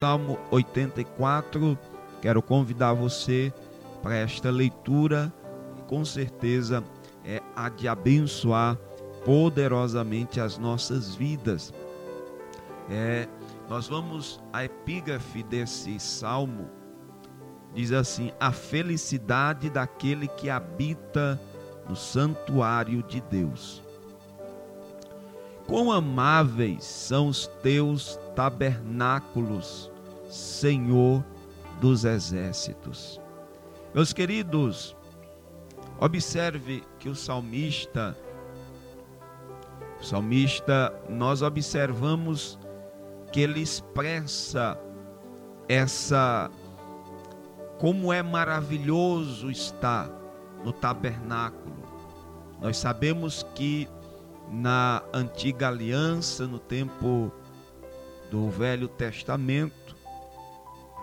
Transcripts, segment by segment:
Salmo 84. Quero convidar você para esta leitura e com certeza é a de abençoar poderosamente as nossas vidas. É, nós vamos a epígrafe desse salmo diz assim: a felicidade daquele que habita no santuário de Deus. Quão amáveis são os teus tabernáculos, Senhor dos exércitos. Meus queridos, observe que o salmista, o salmista, nós observamos que ele expressa essa como é maravilhoso estar no tabernáculo. Nós sabemos que na antiga aliança, no tempo do Velho Testamento,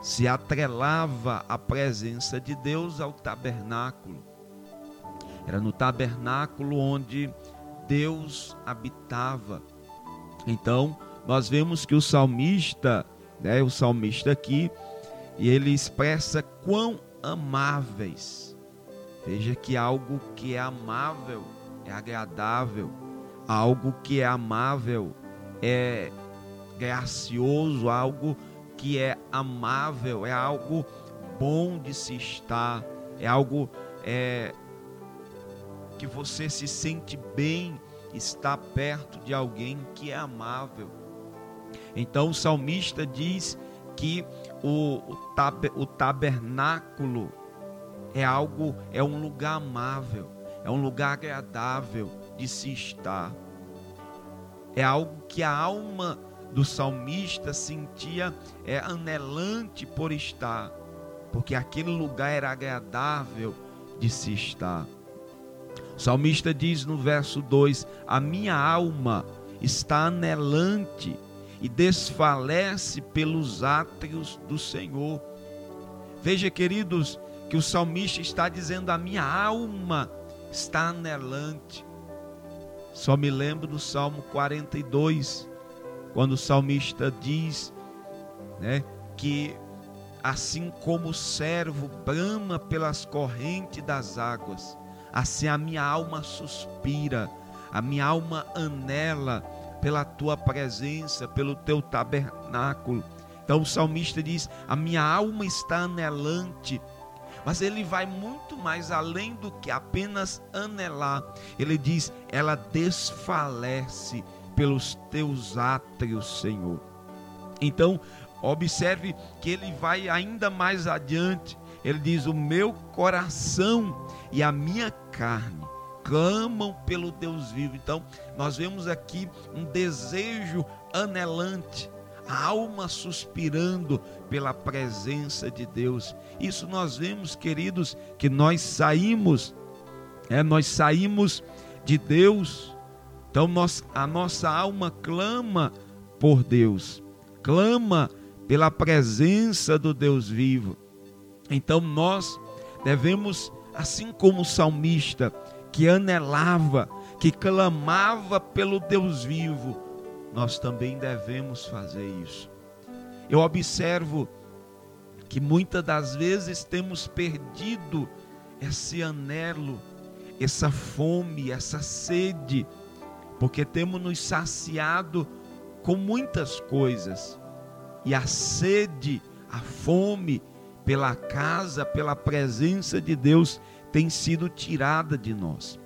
se atrelava a presença de Deus ao tabernáculo. Era no tabernáculo onde Deus habitava. Então, nós vemos que o salmista, né, o salmista aqui, e ele expressa quão amáveis. Veja que algo que é amável é agradável algo que é amável, é gracioso, algo que é amável, é algo bom de se estar, é algo é, que você se sente bem estar perto de alguém que é amável. Então o salmista diz que o, o, tab, o tabernáculo é algo, é um lugar amável, é um lugar agradável, de se estar. É algo que a alma do salmista sentia é anelante por estar, porque aquele lugar era agradável de se estar. O salmista diz no verso 2: A minha alma está anelante e desfalece pelos átrios do Senhor. Veja, queridos, que o salmista está dizendo: A minha alma está anelante. Só me lembro do Salmo 42, quando o salmista diz, né, que assim como o servo brama pelas correntes das águas, assim a minha alma suspira, a minha alma anela pela tua presença, pelo teu tabernáculo. Então o salmista diz: A minha alma está anelante mas ele vai muito mais além do que apenas anelar. Ele diz: ela desfalece pelos teus átrios, Senhor. Então, observe que ele vai ainda mais adiante. Ele diz: O meu coração e a minha carne clamam pelo Deus vivo. Então, nós vemos aqui um desejo anelante a alma suspirando pela presença de Deus. Isso nós vemos, queridos, que nós saímos, é, nós saímos de Deus. Então nós, a nossa alma clama por Deus, clama pela presença do Deus vivo. Então nós devemos, assim como o salmista, que anelava, que clamava pelo Deus vivo, nós também devemos fazer isso. Eu observo que muitas das vezes temos perdido esse anelo, essa fome, essa sede, porque temos nos saciado com muitas coisas. E a sede, a fome pela casa, pela presença de Deus tem sido tirada de nós.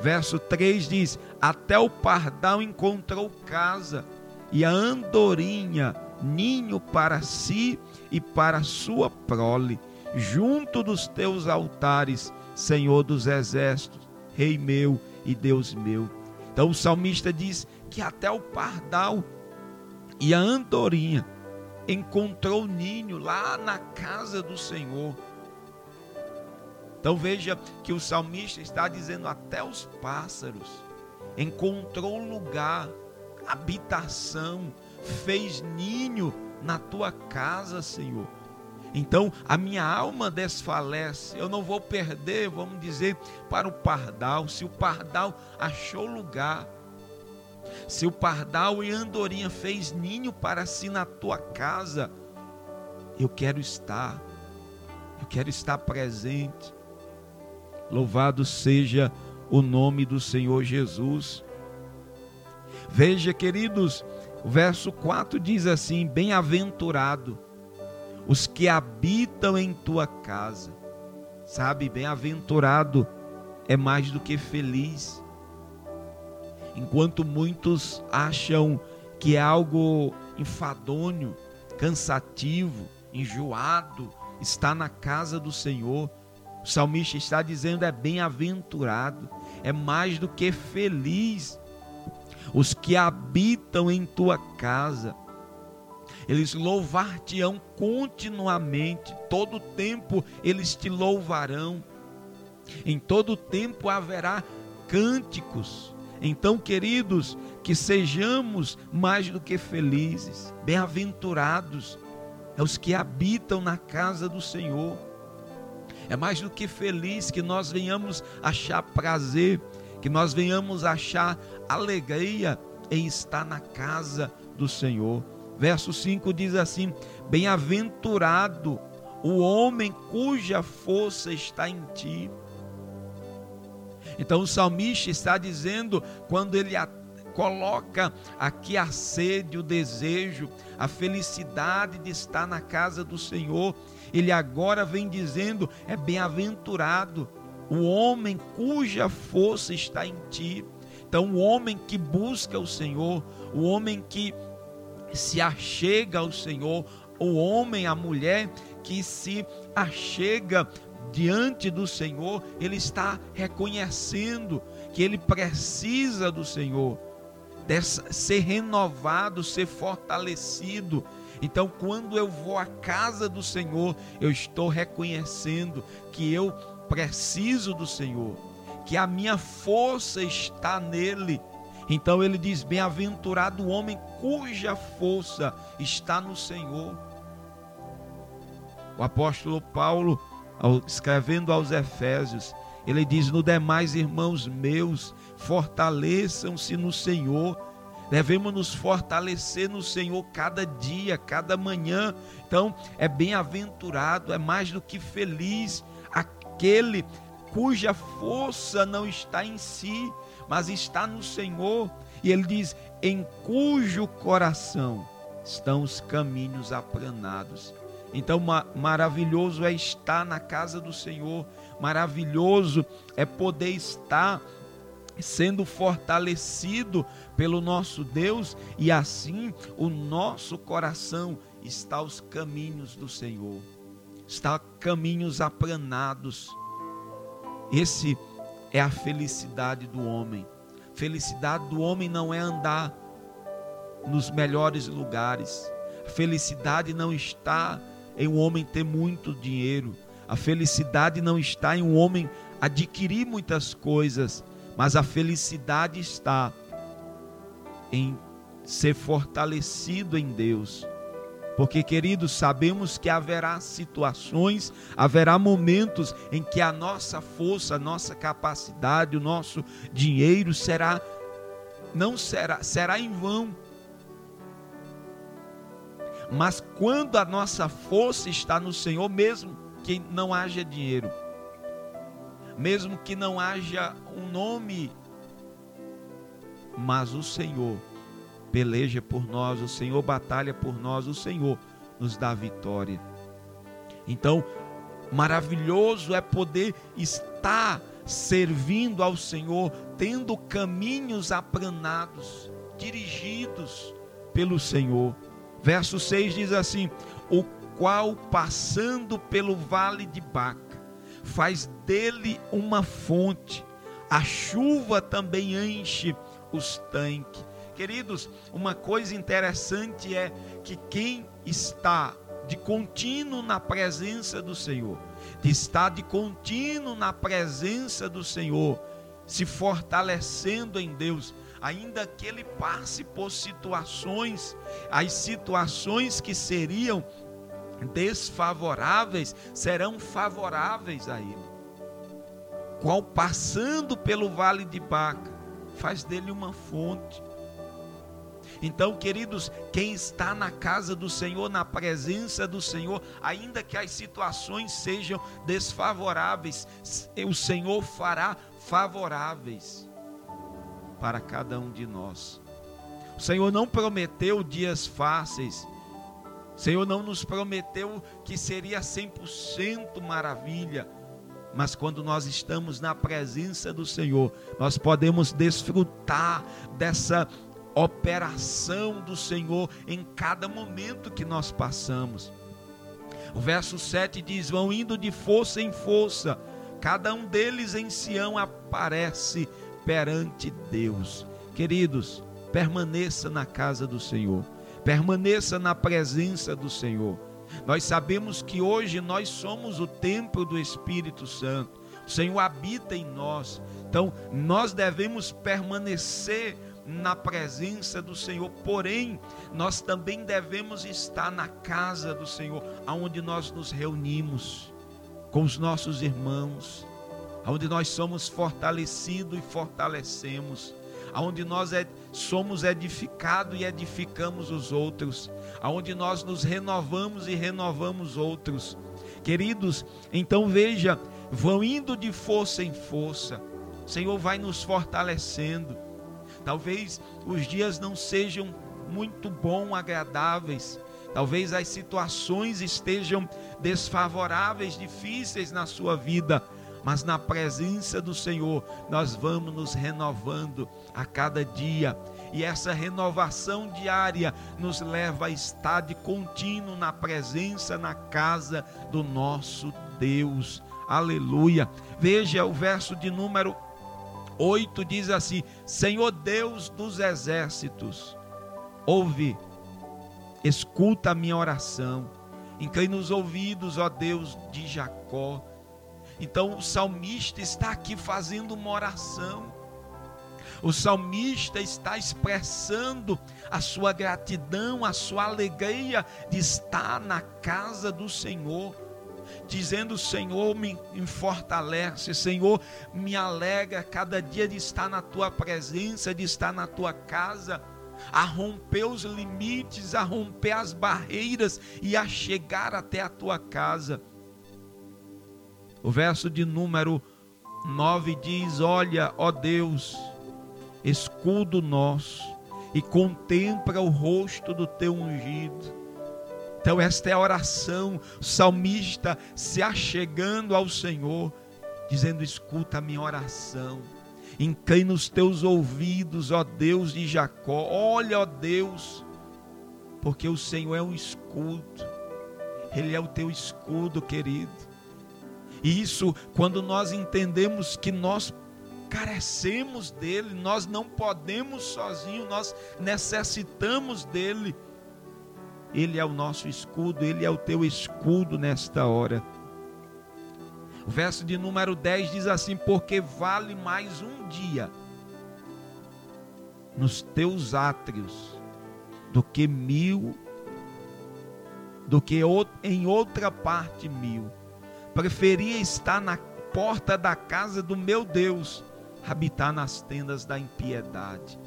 Verso 3 diz: Até o pardal encontrou casa, e a andorinha ninho para si e para sua prole, junto dos teus altares, Senhor dos exércitos, Rei meu e Deus meu. Então o salmista diz que até o pardal e a andorinha encontrou ninho lá na casa do Senhor. Então veja que o salmista está dizendo até os pássaros encontrou lugar, habitação, fez ninho na tua casa, Senhor. Então a minha alma desfalece, eu não vou perder, vamos dizer, para o pardal. Se o pardal achou lugar, se o pardal e andorinha fez ninho para si na tua casa, Eu quero estar. Eu quero estar presente. Louvado seja o nome do Senhor Jesus. Veja, queridos, o verso 4 diz assim: Bem-aventurado os que habitam em tua casa. Sabe, bem-aventurado é mais do que feliz. Enquanto muitos acham que é algo enfadonho, cansativo, enjoado, está na casa do Senhor. O salmista está dizendo: é bem-aventurado, é mais do que feliz os que habitam em tua casa. Eles louvar-te-ão continuamente, todo tempo eles te louvarão. Em todo tempo haverá cânticos. Então, queridos, que sejamos mais do que felizes, bem-aventurados, é os que habitam na casa do Senhor. É mais do que feliz que nós venhamos achar prazer, que nós venhamos achar alegria em estar na casa do Senhor. Verso 5 diz assim: Bem-aventurado o homem cuja força está em ti. Então o salmista está dizendo, quando ele coloca aqui a sede, o desejo, a felicidade de estar na casa do Senhor, ele agora vem dizendo: é bem-aventurado o homem cuja força está em ti. Então, o homem que busca o Senhor, o homem que se achega ao Senhor, o homem, a mulher que se achega diante do Senhor, ele está reconhecendo que ele precisa do Senhor, dessa, ser renovado, ser fortalecido. Então, quando eu vou à casa do Senhor, eu estou reconhecendo que eu preciso do Senhor, que a minha força está nele. Então ele diz: Bem-aventurado o homem cuja força está no Senhor. O apóstolo Paulo, escrevendo aos Efésios, ele diz: No demais, irmãos meus, fortaleçam-se no Senhor. Devemos nos fortalecer no Senhor cada dia, cada manhã. Então, é bem-aventurado, é mais do que feliz aquele cuja força não está em si, mas está no Senhor. E ele diz: em cujo coração estão os caminhos aplanados. Então, maravilhoso é estar na casa do Senhor, maravilhoso é poder estar sendo fortalecido pelo nosso Deus e assim o nosso coração está aos caminhos do Senhor, está caminhos aplanados. Esse é a felicidade do homem. Felicidade do homem não é andar nos melhores lugares. A felicidade não está em um homem ter muito dinheiro. A felicidade não está em um homem adquirir muitas coisas, mas a felicidade está em ser fortalecido em Deus, porque, queridos, sabemos que haverá situações, haverá momentos em que a nossa força, a nossa capacidade, o nosso dinheiro será não será será em vão. Mas quando a nossa força está no Senhor, mesmo que não haja dinheiro, mesmo que não haja um nome, mas o Senhor peleja por nós, o Senhor batalha por nós, o Senhor nos dá vitória. Então, maravilhoso é poder estar servindo ao Senhor, tendo caminhos aplanados, dirigidos pelo Senhor. Verso 6 diz assim: O qual passando pelo vale de Baca, faz dele uma fonte, a chuva também enche os tanques Queridos, uma coisa interessante é que quem está de contínuo na presença do Senhor, de estar de contínuo na presença do Senhor, se fortalecendo em Deus, ainda que ele passe por situações, as situações que seriam desfavoráveis serão favoráveis a ele. Qual passando pelo vale de Baca, faz dele uma fonte Então, queridos, quem está na casa do Senhor, na presença do Senhor, ainda que as situações sejam desfavoráveis, o Senhor fará favoráveis para cada um de nós. O Senhor não prometeu dias fáceis. O Senhor não nos prometeu que seria 100% maravilha. Mas quando nós estamos na presença do Senhor, nós podemos desfrutar dessa operação do Senhor em cada momento que nós passamos. O verso 7 diz: Vão indo de força em força, cada um deles em Sião aparece perante Deus. Queridos, permaneça na casa do Senhor, permaneça na presença do Senhor. Nós sabemos que hoje nós somos o templo do Espírito Santo. O Senhor habita em nós. Então, nós devemos permanecer na presença do Senhor. Porém, nós também devemos estar na casa do Senhor, aonde nós nos reunimos com os nossos irmãos, aonde nós somos fortalecidos e fortalecemos, aonde nós é, somos edificados e edificamos os outros, aonde nós nos renovamos e renovamos outros. Queridos, então veja, vão indo de força em força. O Senhor vai nos fortalecendo. Talvez os dias não sejam muito bom, agradáveis. Talvez as situações estejam desfavoráveis, difíceis na sua vida, mas na presença do Senhor nós vamos nos renovando a cada dia. E essa renovação diária nos leva a estar de contínuo na presença, na casa do nosso Deus. Aleluia. Veja o verso de número 8 diz assim: Senhor Deus dos exércitos, ouve, escuta a minha oração, inclina os ouvidos, ó Deus de Jacó. Então o salmista está aqui fazendo uma oração. O salmista está expressando a sua gratidão, a sua alegria de estar na casa do Senhor dizendo: Senhor, me fortalece, Senhor, me alegra cada dia de estar na tua presença, de estar na tua casa, a romper os limites, a romper as barreiras e a chegar até a tua casa. O verso de número 9 diz: Olha, ó Deus, escudo nosso, e contempla o rosto do teu ungido então, esta é a oração, o salmista se achegando ao Senhor, dizendo: Escuta a minha oração, inclina os teus ouvidos, ó Deus de Jacó, olha, ó Deus, porque o Senhor é um escudo, Ele é o teu escudo, querido. E isso, quando nós entendemos que nós carecemos dele, nós não podemos sozinhos, nós necessitamos dele ele é o nosso escudo, Ele é o teu escudo nesta hora. O verso de número 10 diz assim: Porque vale mais um dia nos teus átrios do que mil, do que em outra parte mil. Preferia estar na porta da casa do meu Deus, habitar nas tendas da impiedade.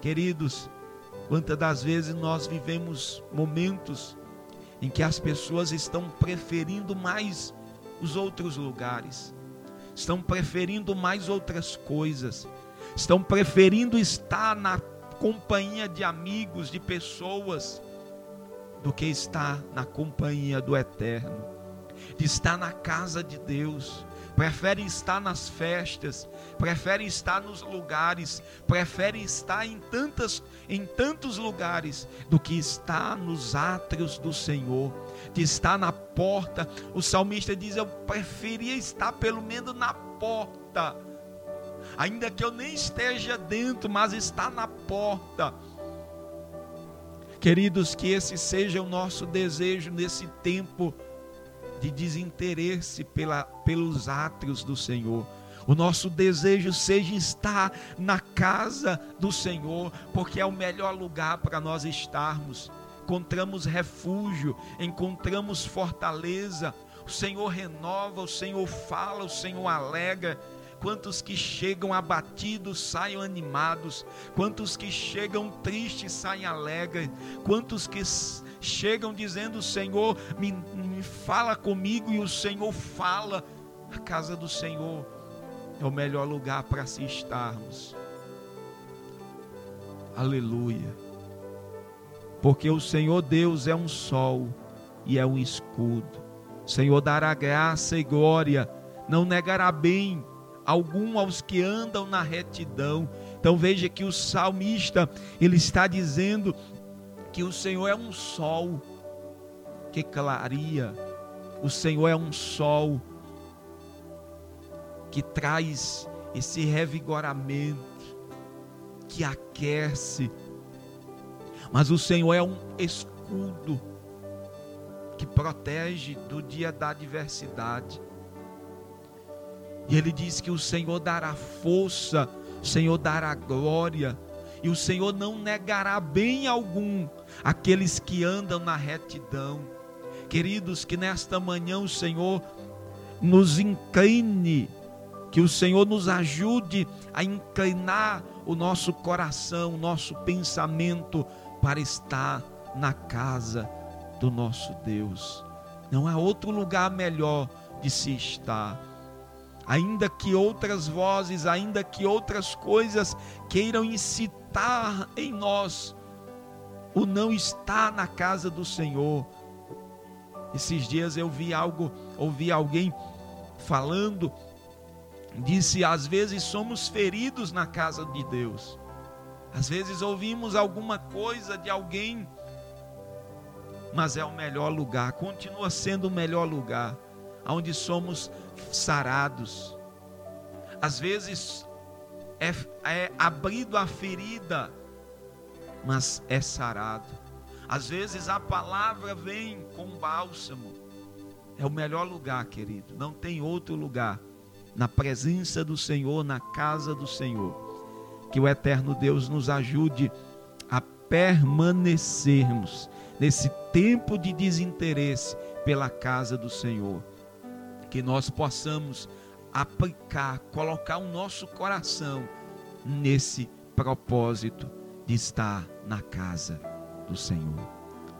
Queridos, Quantas das vezes nós vivemos momentos em que as pessoas estão preferindo mais os outros lugares, estão preferindo mais outras coisas, estão preferindo estar na companhia de amigos, de pessoas, do que estar na companhia do Eterno, de estar na casa de Deus, preferem estar nas festas, preferem estar nos lugares, preferem estar em, tantas, em tantos lugares do que estar nos átrios do Senhor, de estar na porta. O salmista diz: Eu preferia estar pelo menos na porta, ainda que eu nem esteja dentro, mas estar na porta. Queridos, que esse seja o nosso desejo nesse tempo de desinteresse pela, pelos átrios do Senhor. O nosso desejo seja estar na casa do Senhor, porque é o melhor lugar para nós estarmos. Encontramos refúgio, encontramos fortaleza. O Senhor renova, o Senhor fala, o Senhor alega. quantos que chegam abatidos saiam animados, quantos que chegam tristes saem alegres, quantos que chegam dizendo: Senhor, me, me fala comigo, e o Senhor fala. A casa do Senhor é o melhor lugar para se estarmos. Aleluia. Porque o Senhor Deus é um sol e é um escudo. O Senhor dará graça e glória, não negará bem algum aos que andam na retidão. Então veja que o salmista, ele está dizendo que o Senhor é um sol que clareia, o Senhor é um sol que traz esse revigoramento, que aquece, mas o Senhor é um escudo que protege do dia da adversidade. E ele diz que o Senhor dará força, o Senhor dará glória, e o Senhor não negará bem algum aqueles que andam na retidão. Queridos, que nesta manhã o Senhor nos incline, que o Senhor nos ajude a inclinar o nosso coração, o nosso pensamento para estar na casa do nosso Deus. Não há outro lugar melhor de se estar ainda que outras vozes, ainda que outras coisas queiram incitar em nós o não estar na casa do Senhor. Esses dias eu vi algo, ouvi alguém falando, disse: às vezes somos feridos na casa de Deus, às vezes ouvimos alguma coisa de alguém, mas é o melhor lugar, continua sendo o melhor lugar, onde somos sarados. Às vezes é, é abrido a ferida, mas é sarado. Às vezes a palavra vem com bálsamo. É o melhor lugar, querido. Não tem outro lugar. Na presença do Senhor, na casa do Senhor. Que o eterno Deus nos ajude a permanecermos nesse tempo de desinteresse pela casa do Senhor que nós possamos aplicar, colocar o nosso coração nesse propósito de estar na casa do Senhor.